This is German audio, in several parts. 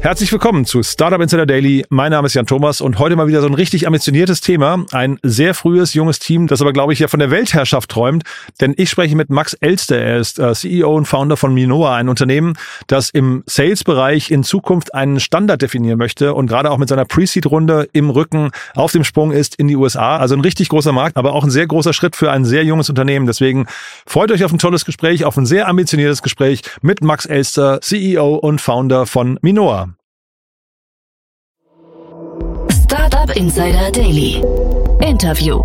Herzlich willkommen zu Startup Insider Daily. Mein Name ist Jan Thomas und heute mal wieder so ein richtig ambitioniertes Thema. Ein sehr frühes, junges Team, das aber, glaube ich, ja von der Weltherrschaft träumt. Denn ich spreche mit Max Elster. Er ist äh, CEO und Founder von Minoa, ein Unternehmen, das im Sales-Bereich in Zukunft einen Standard definieren möchte und gerade auch mit seiner Pre-Seed-Runde im Rücken auf dem Sprung ist in die USA. Also ein richtig großer Markt, aber auch ein sehr großer Schritt für ein sehr junges Unternehmen. Deswegen freut euch auf ein tolles Gespräch, auf ein sehr ambitioniertes Gespräch mit Max Elster, CEO und Founder von Minoa. Startup Insider Daily. Interview.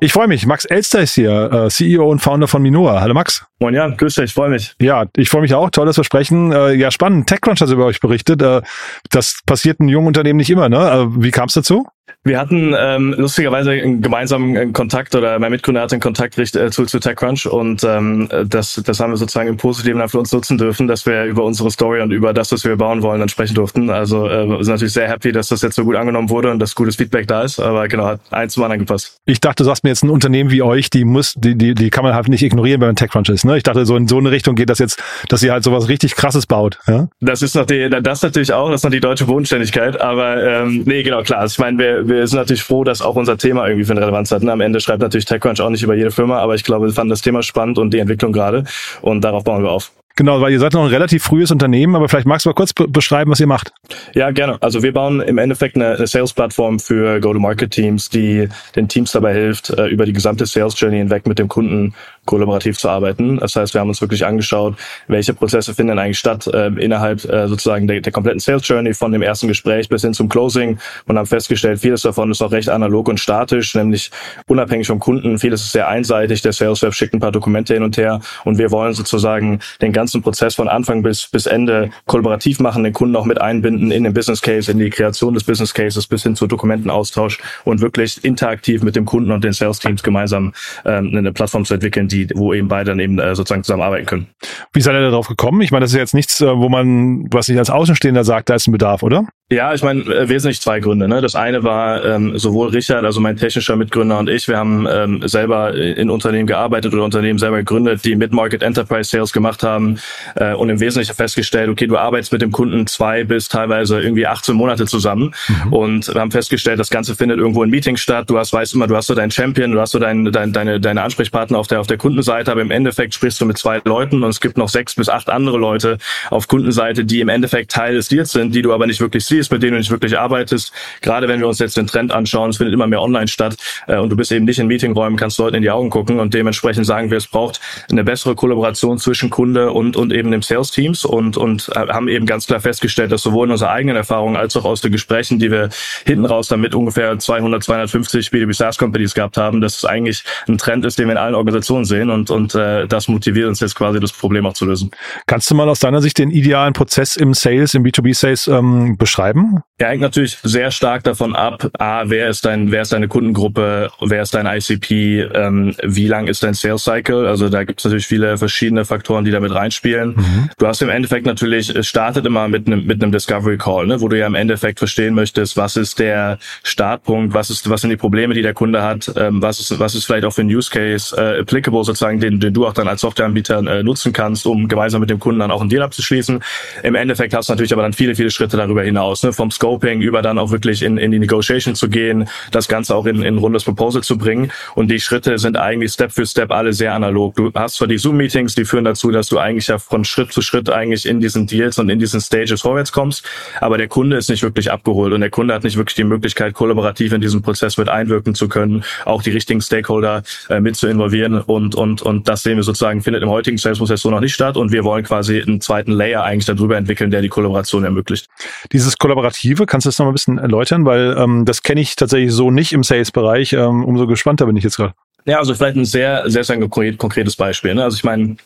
Ich freue mich. Max Elster ist hier, äh, CEO und Founder von Minoa. Hallo Max. Moin Jan, grüß dich, ich freue mich. Ja, ich freue mich auch. Tolles Versprechen. Äh, ja, spannend. TechCrunch hat über euch berichtet. Äh, das passiert in jungen Unternehmen nicht immer, ne? Wie kam es dazu? Wir hatten ähm, lustigerweise einen gemeinsamen Kontakt oder mein Mitgründer hatte einen Kontakt äh, zu, zu TechCrunch und ähm, das, das haben wir sozusagen im Positiven für uns nutzen dürfen, dass wir über unsere Story und über das, was wir bauen wollen, dann sprechen durften. Also äh, sind natürlich sehr happy, dass das jetzt so gut angenommen wurde und dass gutes Feedback da ist. Aber genau, hat eins zum anderen gepasst. Ich dachte, du sagst mir jetzt ein Unternehmen wie euch, die muss, die, die, die kann man halt nicht ignorieren, wenn man TechCrunch ist. Ne? Ich dachte, so in so eine Richtung geht das jetzt, dass ihr halt sowas richtig krasses baut. Ja? Das ist noch die, das natürlich auch, das ist noch die deutsche Bodenständigkeit. Aber ähm, nee, genau, klar. Also ich meine, wir, wir sind natürlich froh, dass auch unser Thema irgendwie für eine Relevanz hat. Ne? Am Ende schreibt natürlich TechCrunch auch nicht über jede Firma, aber ich glaube, wir fanden das Thema spannend und die Entwicklung gerade und darauf bauen wir auf. Genau, weil ihr seid noch ein relativ frühes Unternehmen, aber vielleicht magst du mal kurz beschreiben, was ihr macht. Ja, gerne. Also wir bauen im Endeffekt eine, eine Sales-Plattform für Go-to-Market-Teams, die den Teams dabei hilft, äh, über die gesamte Sales-Journey hinweg mit dem Kunden kollaborativ zu arbeiten. Das heißt, wir haben uns wirklich angeschaut, welche Prozesse finden denn eigentlich statt äh, innerhalb äh, sozusagen der, der kompletten Sales-Journey von dem ersten Gespräch bis hin zum Closing und haben festgestellt, vieles davon ist auch recht analog und statisch, nämlich unabhängig vom Kunden. Vieles ist sehr einseitig. Der Sales-Rep schickt ein paar Dokumente hin und her und wir wollen sozusagen den ganzen Prozess von Anfang bis, bis Ende kollaborativ machen, den Kunden auch mit einbinden in den Business Case, in die Kreation des Business Cases bis hin zu Dokumentenaustausch und wirklich interaktiv mit dem Kunden und den Sales Teams gemeinsam ähm, eine Plattform zu entwickeln, die, wo eben beide dann eben äh, sozusagen zusammenarbeiten können. Wie seid ihr darauf gekommen? Ich meine, das ist jetzt nichts, äh, wo man, was ich als Außenstehender sagt, da ist ein Bedarf, oder? Ja, ich meine, äh, wesentlich zwei Gründe. Ne? Das eine war ähm, sowohl Richard, also mein technischer Mitgründer und ich, wir haben ähm, selber in Unternehmen gearbeitet oder Unternehmen selber gegründet, die Mid-Market Enterprise Sales gemacht haben äh, und im Wesentlichen festgestellt, okay, du arbeitest mit dem Kunden zwei bis teilweise irgendwie 18 Monate zusammen mhm. und wir haben festgestellt, das Ganze findet irgendwo in Meetings statt. Du hast, weißt immer, du hast so deinen Champion, du hast so dein, dein, deine, deine Ansprechpartner auf der, auf der Kundenseite, aber im Endeffekt sprichst du mit zwei Leuten und es gibt noch sechs bis acht andere Leute auf Kundenseite, die im Endeffekt Teil des Deals sind, die du aber nicht wirklich siehst siehst, mit denen du nicht wirklich arbeitest. Gerade wenn wir uns jetzt den Trend anschauen, es findet immer mehr online statt äh, und du bist eben nicht in Meetingräumen, kannst Leuten in die Augen gucken und dementsprechend sagen wir, es braucht eine bessere Kollaboration zwischen Kunde und, und eben dem Sales Teams und, und äh, haben eben ganz klar festgestellt, dass sowohl in unserer eigenen Erfahrung als auch aus den Gesprächen, die wir hinten raus damit ungefähr 200, 250 B2B SaaS Companies gehabt haben, dass es eigentlich ein Trend ist, den wir in allen Organisationen sehen und, und äh, das motiviert uns jetzt quasi, das Problem auch zu lösen. Kannst du mal aus deiner Sicht den idealen Prozess im Sales, im B2B Sales ähm, beschreiben? Beschreiben? Ja, hängt natürlich sehr stark davon ab, A, wer ist dein, wer ist deine Kundengruppe, wer ist dein ICP, ähm, wie lang ist dein Sales Cycle? Also da gibt es natürlich viele verschiedene Faktoren, die damit reinspielen. Mhm. Du hast im Endeffekt natürlich, es startet immer mit einem mit einem Discovery Call, ne, wo du ja im Endeffekt verstehen möchtest, was ist der Startpunkt, was ist, was sind die Probleme, die der Kunde hat, ähm, was ist, was ist vielleicht auch für ein Use Case äh, applicable sozusagen, den, den du auch dann als Softwareanbieter äh, nutzen kannst, um gemeinsam mit dem Kunden dann auch einen Deal abzuschließen. Im Endeffekt hast du natürlich aber dann viele, viele Schritte darüber hinaus, ne, vom Scoping über dann auch wirklich in, in die Negotiation zu gehen, das Ganze auch in, in rundes Proposal zu bringen. Und die Schritte sind eigentlich Step für Step alle sehr analog. Du hast zwar die Zoom-Meetings, die führen dazu, dass du eigentlich ja von Schritt zu Schritt eigentlich in diesen Deals und in diesen Stages vorwärts kommst, aber der Kunde ist nicht wirklich abgeholt und der Kunde hat nicht wirklich die Möglichkeit, kollaborativ in diesen Prozess mit einwirken zu können, auch die richtigen Stakeholder äh, mit zu involvieren und, und, und das sehen wir sozusagen, findet im heutigen Sales-Prozess so noch nicht statt und wir wollen quasi einen zweiten Layer eigentlich darüber entwickeln, der die Kollaboration ermöglicht. Dieses Kollaborative, kannst du das noch mal ein bisschen erläutern? Weil ähm, das kenne ich tatsächlich so nicht im Sales-Bereich. Ähm, umso gespannter bin ich jetzt gerade. Ja, also vielleicht ein sehr, sehr, sehr konkretes Beispiel. Ne? Also ich meine,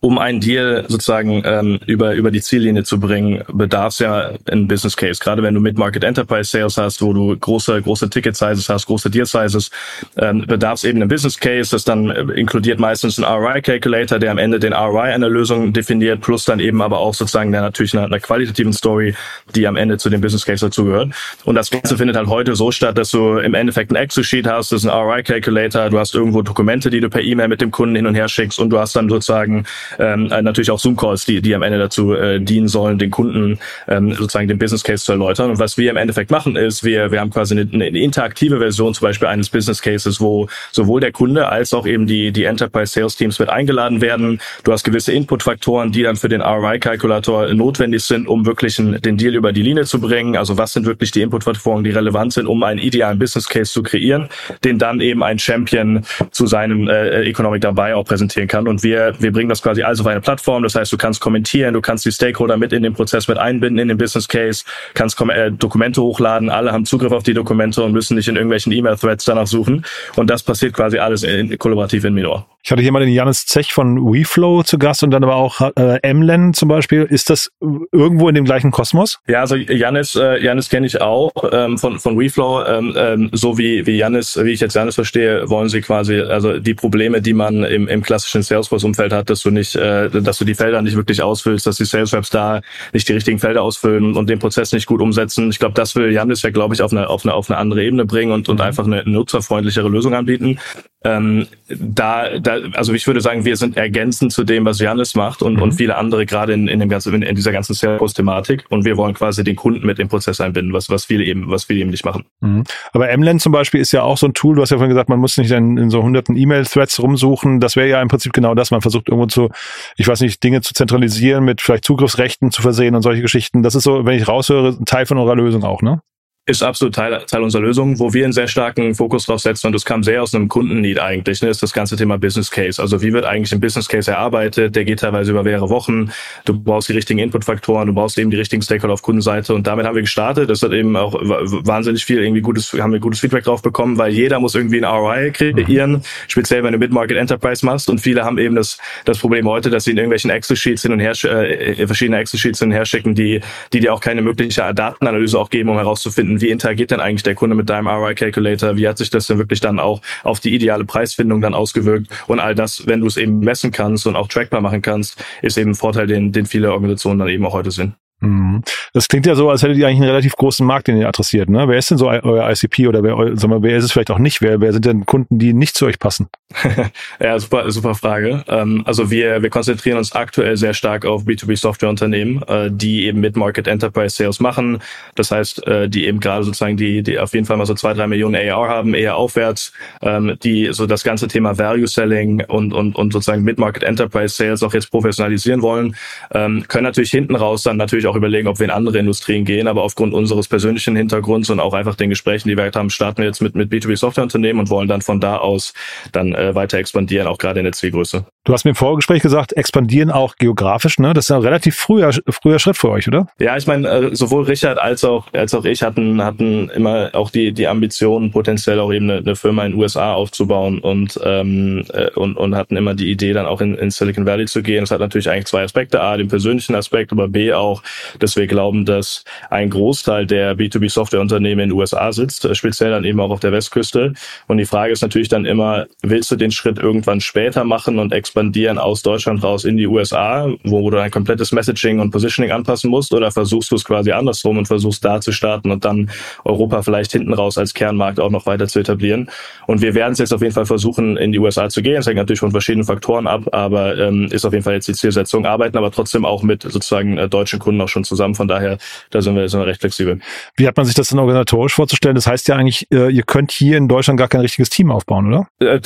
um einen Deal sozusagen ähm, über über die Ziellinie zu bringen, bedarf es ja ein Business Case. Gerade wenn du Mid-Market Enterprise Sales hast, wo du große große Ticket Sizes hast, große Deal Sizes, ähm, bedarf es eben ein Business Case. Das dann äh, inkludiert meistens einen ROI Calculator, der am Ende den ROI einer Lösung definiert, plus dann eben aber auch sozusagen der natürlich einer, einer qualitativen Story, die am Ende zu dem Business Case dazugehört. Und das Ganze findet halt heute so statt, dass du im Endeffekt ein Excel Sheet hast, das ist ein ROI Calculator, du hast irgendwo Dokumente, die du per E-Mail mit dem Kunden hin und her schickst und du hast dann sozusagen ähm, äh, natürlich auch Zoom-Calls, die, die am Ende dazu äh, dienen sollen, den Kunden ähm, sozusagen den Business Case zu erläutern. Und was wir im Endeffekt machen, ist, wir, wir haben quasi eine, eine interaktive Version zum Beispiel eines Business Cases, wo sowohl der Kunde als auch eben die, die Enterprise Sales Teams mit eingeladen werden. Du hast gewisse Input-Faktoren, die dann für den ROI-Kalkulator notwendig sind, um wirklich den Deal über die Linie zu bringen. Also was sind wirklich die Input-Faktoren, die relevant sind, um einen idealen Business Case zu kreieren, den dann eben ein Champion zu seinem äh, Economic dabei auch präsentieren kann. Und wir, wir bringen das quasi alles auf eine Plattform. Das heißt, du kannst kommentieren, du kannst die Stakeholder mit in den Prozess mit einbinden, in den Business Case, kannst äh, Dokumente hochladen, alle haben Zugriff auf die Dokumente und müssen nicht in irgendwelchen E-Mail-Threads danach suchen. Und das passiert quasi alles in, kollaborativ in Minor. Ich hatte hier mal den Janis Zech von WeFlow zu Gast und dann aber auch äh, Mlen zum Beispiel. Ist das irgendwo in dem gleichen Kosmos? Ja, also Janis, äh, Janis kenne ich auch ähm, von von WeFlow. Ähm, ähm, so wie wie Janis, wie ich jetzt Janis verstehe, wollen sie quasi also die Probleme, die man im, im klassischen Salesforce-Umfeld hat, dass du nicht, äh, dass du die Felder nicht wirklich ausfüllst, dass die Sales Reps da nicht die richtigen Felder ausfüllen und den Prozess nicht gut umsetzen. Ich glaube, das will Janis ja, glaube ich, auf eine auf eine auf eine andere Ebene bringen und und mhm. einfach eine nutzerfreundlichere Lösung anbieten. Ähm, da, da, also ich würde sagen, wir sind ergänzend zu dem, was Janis macht und, mhm. und viele andere gerade in, in dem ganzen, in, in dieser ganzen Salesforce-Thematik. Und wir wollen quasi den Kunden mit dem Prozess einbinden, was, was viele eben, was viele eben nicht machen. Mhm. Aber MLAN zum Beispiel ist ja auch so ein Tool. Du hast ja vorhin gesagt, man muss nicht in, in so hunderten E-Mail-Threads rumsuchen. Das wäre ja im Prinzip genau das. Man versucht irgendwo zu, ich weiß nicht, Dinge zu zentralisieren, mit vielleicht Zugriffsrechten zu versehen und solche Geschichten. Das ist so, wenn ich raushöre, ein Teil von eurer Lösung auch, ne? Ist absolut Teil, Teil unserer Lösung, wo wir einen sehr starken Fokus drauf setzen und das kam sehr aus einem Kundenneed eigentlich, ne, ist das ganze Thema Business Case. Also wie wird eigentlich ein Business Case erarbeitet? Der geht teilweise über mehrere Wochen. Du brauchst die richtigen Inputfaktoren, du brauchst eben die richtigen Stakeholder auf Kundenseite und damit haben wir gestartet. Das hat eben auch wahnsinnig viel irgendwie gutes, haben wir gutes Feedback drauf bekommen, weil jeder muss irgendwie ein ROI kreieren, mhm. speziell wenn du Mid-Market Enterprise machst und viele haben eben das, das Problem heute, dass sie in irgendwelchen Excel-Sheets hin und her, äh, verschiedene Excel-Sheets hin und her schicken, die, die dir auch keine mögliche Datenanalyse auch geben, um herauszufinden, wie interagiert denn eigentlich der Kunde mit deinem ROI Calculator? Wie hat sich das denn wirklich dann auch auf die ideale Preisfindung dann ausgewirkt? Und all das, wenn du es eben messen kannst und auch trackbar machen kannst, ist eben ein Vorteil, den, den viele Organisationen dann eben auch heute sehen. Mhm. Das klingt ja so, als hättet ihr eigentlich einen relativ großen Markt, den ihr adressiert. Ne? Wer ist denn so euer ICP oder wer, sag mal, wer ist es vielleicht auch nicht? Wer, wer sind denn Kunden, die nicht zu euch passen? ja, super, super Frage. Ähm, also wir, wir konzentrieren uns aktuell sehr stark auf B2B-Softwareunternehmen, äh, die eben Mid-Market Enterprise Sales machen. Das heißt, äh, die eben gerade sozusagen die, die auf jeden Fall mal so zwei, drei Millionen AR haben, eher aufwärts, ähm, die so das ganze Thema Value Selling und, und, und sozusagen Mid-Market Enterprise Sales auch jetzt professionalisieren wollen, ähm, können natürlich hinten raus dann natürlich auch überlegen, ob wir in andere Industrien gehen, aber aufgrund unseres persönlichen Hintergrunds und auch einfach den Gesprächen, die wir haben, starten wir jetzt mit, mit B2B-Softwareunternehmen und wollen dann von da aus dann äh, weiter expandieren, auch gerade in der Zielgröße. Du hast mir im Vorgespräch gesagt, expandieren auch geografisch, ne? Das ist ein relativ früher, früher Schritt für euch, oder? Ja, ich meine, äh, sowohl Richard als auch, als auch ich hatten, hatten immer auch die, die Ambition, potenziell auch eben eine, eine Firma in den USA aufzubauen und, ähm, äh, und, und hatten immer die Idee, dann auch in, in Silicon Valley zu gehen. Das hat natürlich eigentlich zwei Aspekte. A, den persönlichen Aspekt, aber B auch dass wir glauben, dass ein Großteil der B2B-Softwareunternehmen in den USA sitzt, äh, speziell dann eben auch auf der Westküste. Und die Frage ist natürlich dann immer, willst du den Schritt irgendwann später machen und expandieren aus Deutschland raus in die USA, wo du ein komplettes Messaging und Positioning anpassen musst, oder versuchst du es quasi andersrum und versuchst da zu starten und dann Europa vielleicht hinten raus als Kernmarkt auch noch weiter zu etablieren. Und wir werden es jetzt auf jeden Fall versuchen, in die USA zu gehen. Das hängt natürlich von verschiedenen Faktoren ab, aber ähm, ist auf jeden Fall jetzt die Zielsetzung. Arbeiten aber trotzdem auch mit sozusagen äh, deutschen Kunden auch schon zusammen. Von daher, da sind wir, sind wir recht flexibel. Wie hat man sich das denn organisatorisch vorzustellen? Das heißt ja eigentlich, äh, ihr könnt hier in Deutschland gar kein richtiges Team aufbauen, oder? Äh,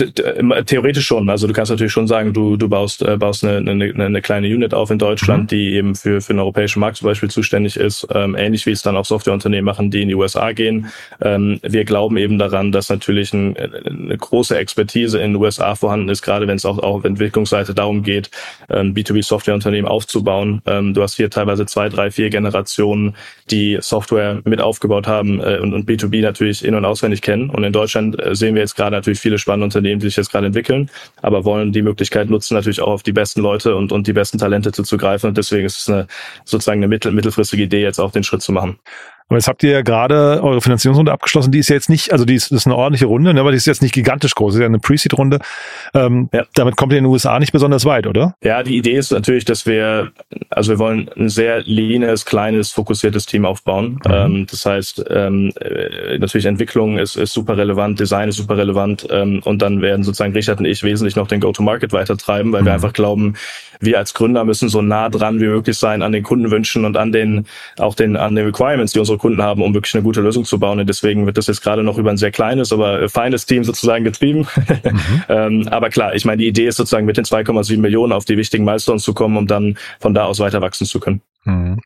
theoretisch schon. Also du kannst natürlich schon sagen, du, du baust, äh, baust eine, eine, eine kleine Unit auf in Deutschland, mhm. die eben für, für den europäischen Markt zum Beispiel zuständig ist. Ähm, ähnlich wie es dann auch Softwareunternehmen machen, die in die USA gehen. Ähm, wir glauben eben daran, dass natürlich ein, eine große Expertise in den USA vorhanden ist, gerade wenn es auch, auch auf Entwicklungsseite darum geht, ähm, B2B-Softwareunternehmen aufzubauen. Ähm, du hast hier teilweise zwei, drei, vier Generationen, die Software mit aufgebaut haben äh, und, und B2B natürlich in- und auswendig kennen. Und in Deutschland äh, sehen wir jetzt gerade natürlich viele spannende Unternehmen, die sich jetzt gerade entwickeln, aber wollen die Möglichkeit nutzen, natürlich auch auf die besten Leute und, und die besten Talente zuzugreifen. Und deswegen ist es eine, sozusagen eine mittel, mittelfristige Idee, jetzt auch den Schritt zu machen. Aber jetzt habt ihr ja gerade eure Finanzierungsrunde abgeschlossen. Die ist ja jetzt nicht, also die ist, ist eine ordentliche Runde, ne, aber die ist jetzt nicht gigantisch groß. Das ist ja eine Pre-Seed-Runde. Ähm, ja. Damit kommt ihr in den USA nicht besonders weit, oder? Ja, die Idee ist natürlich, dass wir, also wir wollen ein sehr leanes, kleines, fokussiertes Team aufbauen. Mhm. Ähm, das heißt, ähm, äh, natürlich Entwicklung ist, ist super relevant, Design ist super relevant ähm, und dann werden sozusagen Richard und ich wesentlich noch den Go-to-Market weitertreiben, weil mhm. wir einfach glauben, wir als Gründer müssen so nah dran wie möglich sein an den Kundenwünschen und an den, auch den, an den Requirements, die unsere Kunden haben, um wirklich eine gute Lösung zu bauen. Und deswegen wird das jetzt gerade noch über ein sehr kleines, aber feines Team sozusagen getrieben. Mhm. ähm, aber klar, ich meine, die Idee ist sozusagen mit den 2,7 Millionen auf die wichtigen Milestones zu kommen, um dann von da aus weiter wachsen zu können. Mhm.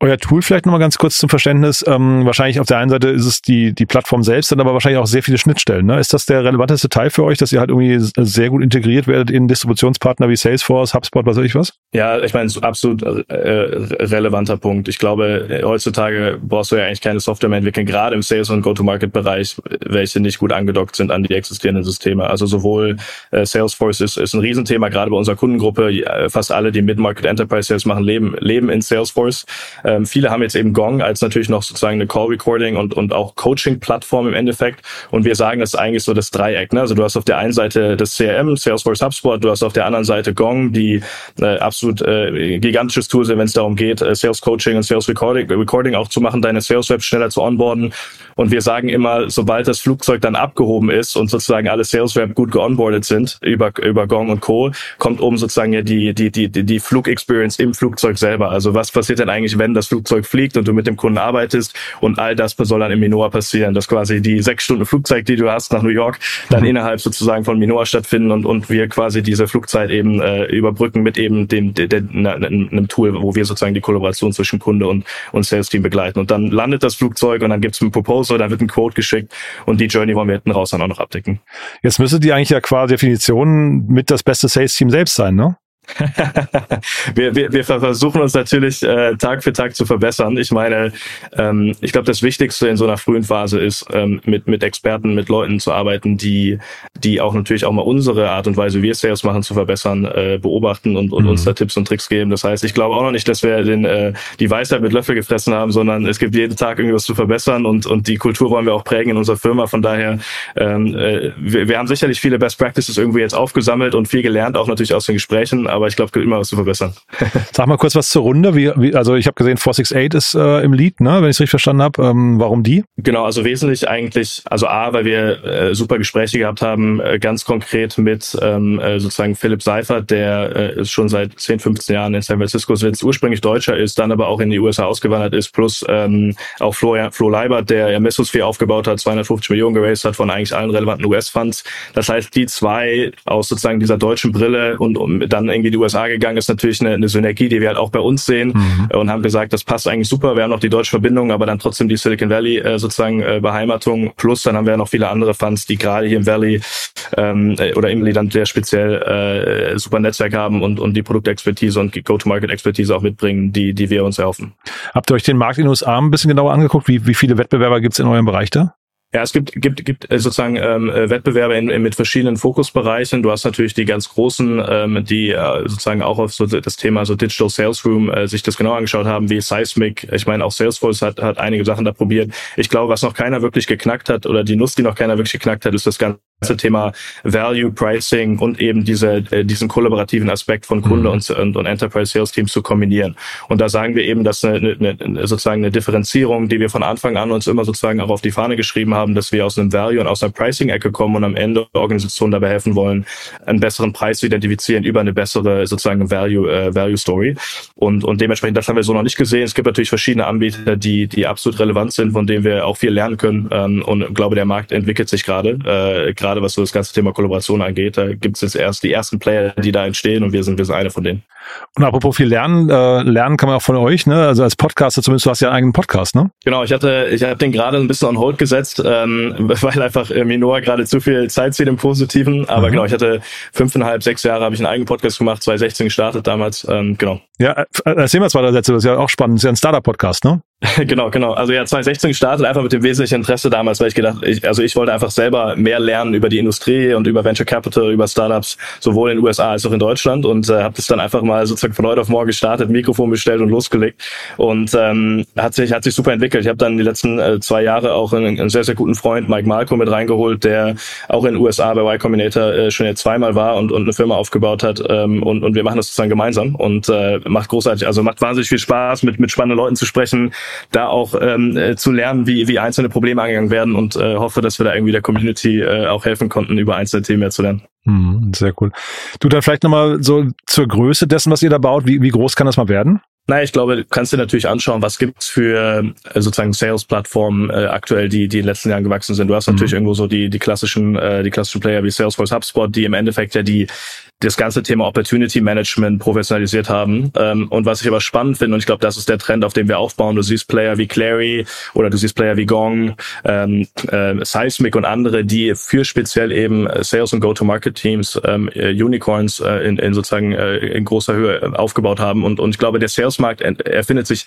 Euer Tool vielleicht nochmal ganz kurz zum Verständnis. Ähm, wahrscheinlich auf der einen Seite ist es die, die Plattform selbst, dann aber wahrscheinlich auch sehr viele Schnittstellen. Ne? Ist das der relevanteste Teil für euch, dass ihr halt irgendwie sehr gut integriert werdet in Distributionspartner wie Salesforce, HubSpot, was weiß ich was? Ja, ich meine, absolut äh, relevanter Punkt. Ich glaube, heutzutage brauchst du ja eigentlich keine Software mehr entwickeln, gerade im Sales- und Go-to-Market-Bereich, welche nicht gut angedockt sind an die existierenden Systeme. Also sowohl äh, Salesforce ist, ist ein Riesenthema, gerade bei unserer Kundengruppe. Fast alle, die Mid-Market Enterprise Sales machen, leben, leben in Salesforce. Ähm, viele haben jetzt eben Gong als natürlich noch sozusagen eine Call-Recording und, und auch Coaching-Plattform im Endeffekt. Und wir sagen, das ist eigentlich so das Dreieck. Ne? Also du hast auf der einen Seite das CRM, Salesforce HubSpot, du hast auf der anderen Seite Gong, die äh, absolut äh, gigantisches Tool sind, wenn es darum geht, äh, Sales Coaching und Sales Recording, Recording auch zu machen, deine Sales Reps schneller zu onboarden. Und wir sagen immer, sobald das Flugzeug dann abgehoben ist und sozusagen alle Sales Reps gut geonboardet sind über, über Gong und Co., kommt oben sozusagen ja die, die, die, die Flug-Experience im Flugzeug selber. Also was passiert denn eigentlich, wenn das Flugzeug fliegt und du mit dem Kunden arbeitest und all das soll dann im Minoa passieren, dass quasi die sechs Stunden Flugzeit, die du hast nach New York, dann mhm. innerhalb sozusagen von Minoa stattfinden und, und wir quasi diese Flugzeit eben äh, überbrücken mit eben dem, der, der, einem Tool, wo wir sozusagen die Kollaboration zwischen Kunde und, und Sales-Team begleiten. Und dann landet das Flugzeug und dann gibt es ein Proposal, dann wird ein Quote geschickt und die Journey wollen wir hinten raus dann auch noch abdecken. Jetzt müsstet ihr eigentlich ja quasi Definition mit das beste Sales-Team selbst sein, ne? wir, wir, wir versuchen uns natürlich äh, Tag für Tag zu verbessern. Ich meine, ähm, ich glaube, das Wichtigste in so einer frühen Phase ist, ähm, mit, mit Experten, mit Leuten zu arbeiten, die, die auch natürlich auch mal unsere Art und Weise, wie wir Sales machen, zu verbessern, äh, beobachten und, und mhm. uns da Tipps und Tricks geben. Das heißt, ich glaube auch noch nicht, dass wir den, äh, die Weisheit mit Löffel gefressen haben, sondern es gibt jeden Tag irgendwas zu verbessern und, und die Kultur wollen wir auch prägen in unserer Firma. Von daher, ähm, äh, wir, wir haben sicherlich viele Best Practices irgendwie jetzt aufgesammelt und viel gelernt, auch natürlich aus den Gesprächen aber ich glaube, es gibt immer was zu verbessern. Sag mal kurz was zur Runde. Wie, wie, also ich habe gesehen, 468 ist äh, im Lead, ne, wenn ich es richtig verstanden habe. Ähm, warum die? Genau, also wesentlich eigentlich, also A, weil wir äh, super Gespräche gehabt haben, äh, ganz konkret mit ähm, äh, sozusagen Philipp Seifert, der äh, ist schon seit 10, 15 Jahren in San Francisco sitzt, ursprünglich Deutscher ist, dann aber auch in die USA ausgewandert ist, plus ähm, auch Flo, Flo Leibert, der ja Mesosphere aufgebaut hat, 250 Millionen geraced hat von eigentlich allen relevanten US-Funds. Das heißt, die zwei aus sozusagen dieser deutschen Brille und um, dann irgendwie in die USA gegangen, ist natürlich eine, eine Synergie, die wir halt auch bei uns sehen mhm. und haben gesagt, das passt eigentlich super. Wir haben noch die deutsche Verbindung, aber dann trotzdem die Silicon Valley äh, sozusagen äh, Beheimatung. Plus dann haben wir noch viele andere Funds, die gerade hier im Valley ähm, äh, oder im dann sehr speziell äh, super Netzwerk haben und, und die Produktexpertise und Go-to-Market-Expertise auch mitbringen, die, die wir uns erhoffen. Habt ihr euch den Markt in den USA ein bisschen genauer angeguckt? Wie, wie viele Wettbewerber gibt es in eurem Bereich da? Ja, es gibt, gibt, gibt äh, sozusagen ähm, äh, Wettbewerbe in, in, mit verschiedenen Fokusbereichen. Du hast natürlich die ganz großen, ähm, die äh, sozusagen auch auf so das Thema so Digital Sales Room äh, sich das genau angeschaut haben, wie Seismic. Ich meine, auch Salesforce hat, hat einige Sachen da probiert. Ich glaube, was noch keiner wirklich geknackt hat oder die Nuss, die noch keiner wirklich geknackt hat, ist das ganze Thema Value Pricing und eben diese, äh, diesen kollaborativen Aspekt von Kunde mhm. und, und, und Enterprise Sales Teams zu kombinieren. Und da sagen wir eben, dass eine, eine, sozusagen eine Differenzierung, die wir von Anfang an uns immer sozusagen auch auf die Fahne geschrieben haben, dass wir aus einem Value und aus einer Pricing-Ecke kommen und am Ende Organisationen dabei helfen wollen, einen besseren Preis zu identifizieren über eine bessere sozusagen Value, äh, Value Story. Und, und dementsprechend, das haben wir so noch nicht gesehen. Es gibt natürlich verschiedene Anbieter, die, die absolut relevant sind, von denen wir auch viel lernen können. Ähm, und ich glaube, der Markt entwickelt sich gerade. Äh, gerade was so das ganze Thema Kollaboration angeht. Da gibt es jetzt erst die ersten Player, die da entstehen und wir sind, wir sind eine von denen. Und apropos viel lernen, äh, lernen kann man auch von euch, ne? Also als Podcaster zumindest, du hast ja einen eigenen Podcast, ne? Genau, ich hatte, ich habe den gerade ein bisschen on hold gesetzt, ähm, weil einfach äh, Minor gerade zu viel Zeit zieht im Positiven. Aber mhm. genau, ich hatte fünfeinhalb, sechs Jahre habe ich einen eigenen Podcast gemacht, 2016 gestartet damals, ähm, genau. Ja, äh, erzähl mal zwei, drei Sätze, das ist ja auch spannend, das ist ja ein Startup-Podcast, ne? Genau, genau. Also ja, 2016 gestartet, einfach mit dem wesentlichen Interesse damals, weil ich gedacht, ich, also ich wollte einfach selber mehr lernen über die Industrie und über Venture Capital, über Startups, sowohl in den USA als auch in Deutschland und äh, habe das dann einfach mal sozusagen von heute auf morgen gestartet, Mikrofon bestellt und losgelegt und ähm, hat sich hat sich super entwickelt. Ich habe dann die letzten äh, zwei Jahre auch einen, einen, sehr sehr guten Freund Mike Malko mit reingeholt, der auch in den USA bei Y Combinator äh, schon jetzt zweimal war und, und eine Firma aufgebaut hat ähm, und und wir machen das sozusagen gemeinsam und äh, macht großartig, also macht wahnsinnig viel Spaß mit mit spannenden Leuten zu sprechen da auch ähm, äh, zu lernen, wie, wie einzelne Probleme angegangen werden und äh, hoffe, dass wir da irgendwie der Community äh, auch helfen konnten, über einzelne Themen mehr zu lernen. Hm, sehr cool. Du dann vielleicht nochmal so zur Größe dessen, was ihr da baut. Wie, wie groß kann das mal werden? Naja, ich glaube, du kannst dir natürlich anschauen, was gibt's für äh, sozusagen Sales-Plattformen äh, aktuell, die, die in den letzten Jahren gewachsen sind. Du hast mhm. natürlich irgendwo so die, die klassischen, äh, die klassischen Player wie Salesforce, HubSpot, die im Endeffekt ja die das ganze Thema Opportunity Management professionalisiert haben. Ähm, und was ich aber spannend finde, und ich glaube, das ist der Trend, auf dem wir aufbauen, du siehst Player wie Clary oder du siehst Player wie Gong, ähm, äh, Seismic und andere, die für speziell eben Sales- und Go-to-Market-Teams ähm, äh, Unicorns äh, in, in sozusagen äh, in großer Höhe aufgebaut haben. Und, und ich glaube, der Sales-Markt erfindet sich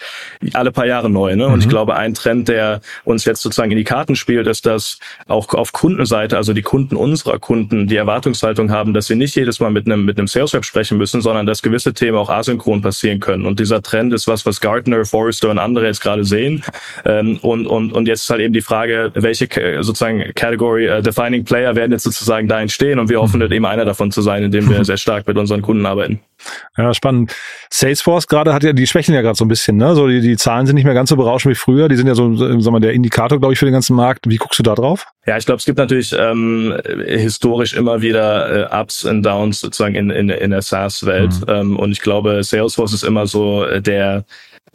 alle paar Jahre neu. Ne? Und mhm. ich glaube, ein Trend, der uns jetzt sozusagen in die Karten spielt, ist, dass auch auf Kundenseite, also die Kunden unserer Kunden, die Erwartungshaltung haben, dass sie nicht jedes Mal mit einem, mit einem Sales Rep sprechen müssen, sondern dass gewisse Themen auch asynchron passieren können. Und dieser Trend ist was, was Gartner, Forrester und andere jetzt gerade sehen. Ähm, und, und, und jetzt ist halt eben die Frage, welche sozusagen Category uh, Defining Player werden jetzt sozusagen da entstehen und wir hoffen, mhm. eben einer davon zu sein, indem wir sehr stark mit unseren Kunden arbeiten. Ja, spannend. Salesforce gerade hat ja, die schwächen ja gerade so ein bisschen, ne? So die, die Zahlen sind nicht mehr ganz so berauschend wie früher. Die sind ja so, sagen wir mal, der Indikator, glaube ich, für den ganzen Markt. Wie guckst du da drauf? Ja, ich glaube, es gibt natürlich ähm, historisch immer wieder äh, Ups und Downs sozusagen in, in, in der SaaS-Welt. Mhm. Ähm, und ich glaube, Salesforce ist immer so äh, der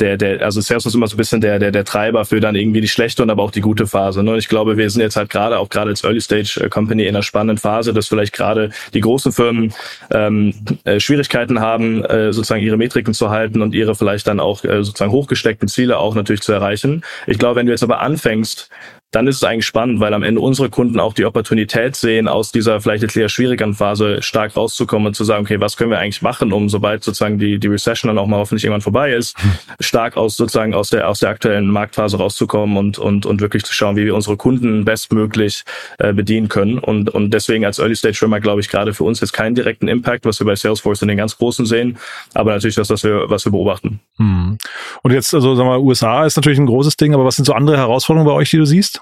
der, der, also Salesforce ist immer so ein bisschen der, der, der Treiber für dann irgendwie die schlechte und aber auch die gute Phase. Ne? Und ich glaube, wir sind jetzt halt gerade, auch gerade als Early Stage äh, Company in einer spannenden Phase, dass vielleicht gerade die großen Firmen ähm, äh, Schwierigkeiten haben, äh, sozusagen ihre Metriken zu halten und ihre vielleicht dann auch äh, sozusagen hochgesteckten Ziele auch natürlich zu erreichen. Ich glaube, wenn du jetzt aber anfängst, dann ist es eigentlich spannend, weil am Ende unsere Kunden auch die Opportunität sehen, aus dieser vielleicht jetzt eher schwierigen Phase stark rauszukommen und zu sagen, okay, was können wir eigentlich machen, um sobald sozusagen die, die Recession dann auch mal hoffentlich irgendwann vorbei ist, hm. stark aus sozusagen aus der, aus der aktuellen Marktphase rauszukommen und, und, und wirklich zu schauen, wie wir unsere Kunden bestmöglich äh, bedienen können. Und, und deswegen als Early Stage Firma glaube ich gerade für uns jetzt keinen direkten Impact, was wir bei Salesforce in den ganz großen sehen, aber natürlich das, was wir, was wir beobachten. Hm. Und jetzt, also sagen wir, USA ist natürlich ein großes Ding, aber was sind so andere Herausforderungen bei euch, die du siehst?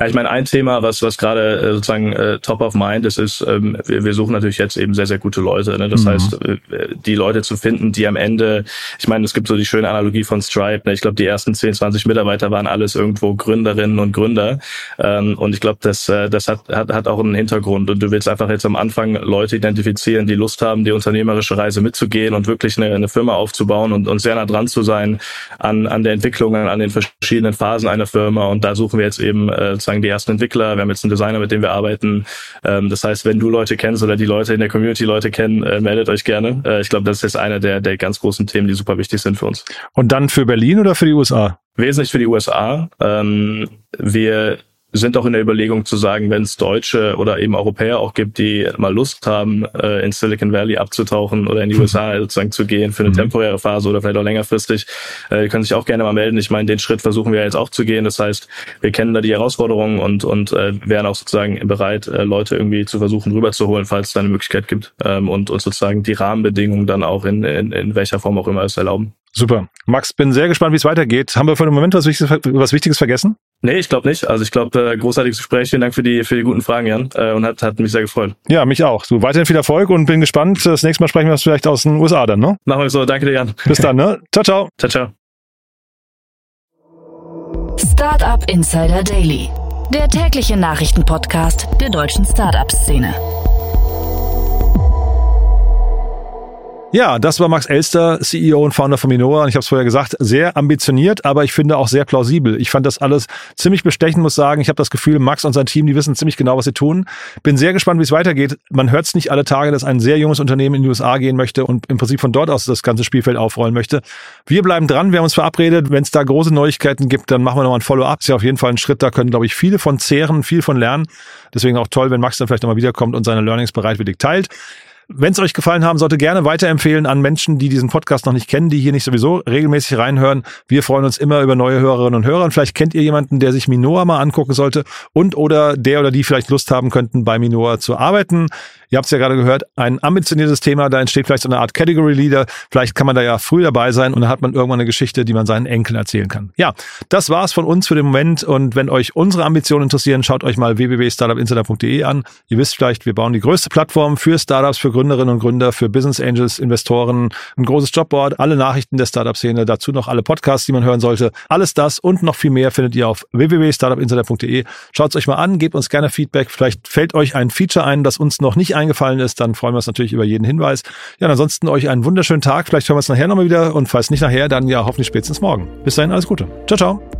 Ja, ich meine, ein Thema, was, was gerade äh, sozusagen äh, top of mind ist, ist, ähm, wir, wir suchen natürlich jetzt eben sehr, sehr gute Leute. Ne? Das mhm. heißt, äh, die Leute zu finden, die am Ende, ich meine, es gibt so die schöne Analogie von Stripe. Ne? Ich glaube, die ersten 10, 20 Mitarbeiter waren alles irgendwo Gründerinnen und Gründer. Ähm, und ich glaube, das, äh, das hat, hat, hat auch einen Hintergrund. Und du willst einfach jetzt am Anfang Leute identifizieren, die Lust haben, die unternehmerische Reise mitzugehen und wirklich eine, eine Firma aufzubauen und, und sehr nah dran zu sein an, an der Entwicklung, an den verschiedenen Phasen einer Firma. Und da suchen wir jetzt eben äh, sozusagen die ersten Entwickler, wir haben jetzt einen Designer, mit dem wir arbeiten. Ähm, das heißt, wenn du Leute kennst oder die Leute in der Community Leute kennen, äh, meldet euch gerne. Äh, ich glaube, das ist jetzt einer der, der ganz großen Themen, die super wichtig sind für uns. Und dann für Berlin oder für die USA? Wesentlich für die USA. Ähm, wir sind auch in der Überlegung zu sagen, wenn es Deutsche oder eben Europäer auch gibt, die mal Lust haben, äh, in Silicon Valley abzutauchen oder in die USA sozusagen zu gehen für eine mhm. temporäre Phase oder vielleicht auch längerfristig, äh, können sich auch gerne mal melden. Ich meine, den Schritt versuchen wir jetzt auch zu gehen. Das heißt, wir kennen da die Herausforderungen und, und äh, wären auch sozusagen bereit, äh, Leute irgendwie zu versuchen rüberzuholen, falls es da eine Möglichkeit gibt ähm, und, und sozusagen die Rahmenbedingungen dann auch in, in, in welcher Form auch immer es erlauben. Super. Max, bin sehr gespannt, wie es weitergeht. Haben wir für den Moment was Wichtiges, was Wichtiges vergessen? Nee, ich glaube nicht. Also ich glaube, äh, großartiges Gespräch. Vielen Dank für die, für die guten Fragen, Jan. Äh, und hat, hat mich sehr gefreut. Ja, mich auch. So, weiterhin viel Erfolg und bin gespannt. Das nächste Mal sprechen wir vielleicht aus den USA dann, ne? Machen wir so. Danke dir, Jan. Bis dann, ne? Ciao, ciao. Ciao, ciao. Startup Insider Daily. Der tägliche Nachrichtenpodcast der deutschen Startup-Szene. Ja, das war Max Elster, CEO und Founder von Minoa. Und ich habe es vorher gesagt, sehr ambitioniert, aber ich finde auch sehr plausibel. Ich fand das alles ziemlich bestechend, muss sagen. Ich habe das Gefühl, Max und sein Team, die wissen ziemlich genau, was sie tun. Bin sehr gespannt, wie es weitergeht. Man hört es nicht alle Tage, dass ein sehr junges Unternehmen in die USA gehen möchte und im Prinzip von dort aus das ganze Spielfeld aufrollen möchte. Wir bleiben dran. Wir haben uns verabredet. Wenn es da große Neuigkeiten gibt, dann machen wir nochmal ein Follow-up. Ist ja auf jeden Fall ein Schritt. Da können, glaube ich, viele von zehren, viel von lernen. Deswegen auch toll, wenn Max dann vielleicht nochmal wiederkommt und seine Learnings bereitwillig teilt. Wenn es euch gefallen haben sollte, gerne weiterempfehlen an Menschen, die diesen Podcast noch nicht kennen, die hier nicht sowieso regelmäßig reinhören. Wir freuen uns immer über neue Hörerinnen und Hörer. Und vielleicht kennt ihr jemanden, der sich Minoa mal angucken sollte und oder der oder die vielleicht Lust haben könnten, bei Minoa zu arbeiten. Ihr habt es ja gerade gehört, ein ambitioniertes Thema, da entsteht vielleicht so eine Art Category Leader. Vielleicht kann man da ja früh dabei sein und dann hat man irgendwann eine Geschichte, die man seinen Enkeln erzählen kann. Ja, das war's von uns für den Moment. Und wenn euch unsere Ambitionen interessieren, schaut euch mal www.startupinsider.de an. Ihr wisst vielleicht, wir bauen die größte Plattform für Startups, für Gründerinnen und Gründer, für Business Angels, Investoren, ein großes Jobboard, alle Nachrichten der Startup-Szene, dazu noch alle Podcasts, die man hören sollte. Alles das und noch viel mehr findet ihr auf www.startupinsider.de. Schaut es euch mal an, gebt uns gerne Feedback. Vielleicht fällt euch ein Feature ein, das uns noch nicht eingefallen ist, dann freuen wir uns natürlich über jeden Hinweis. Ja, ansonsten euch einen wunderschönen Tag. Vielleicht hören wir uns nachher nochmal wieder und falls nicht nachher, dann ja hoffentlich spätestens morgen. Bis dahin, alles Gute. Ciao, ciao.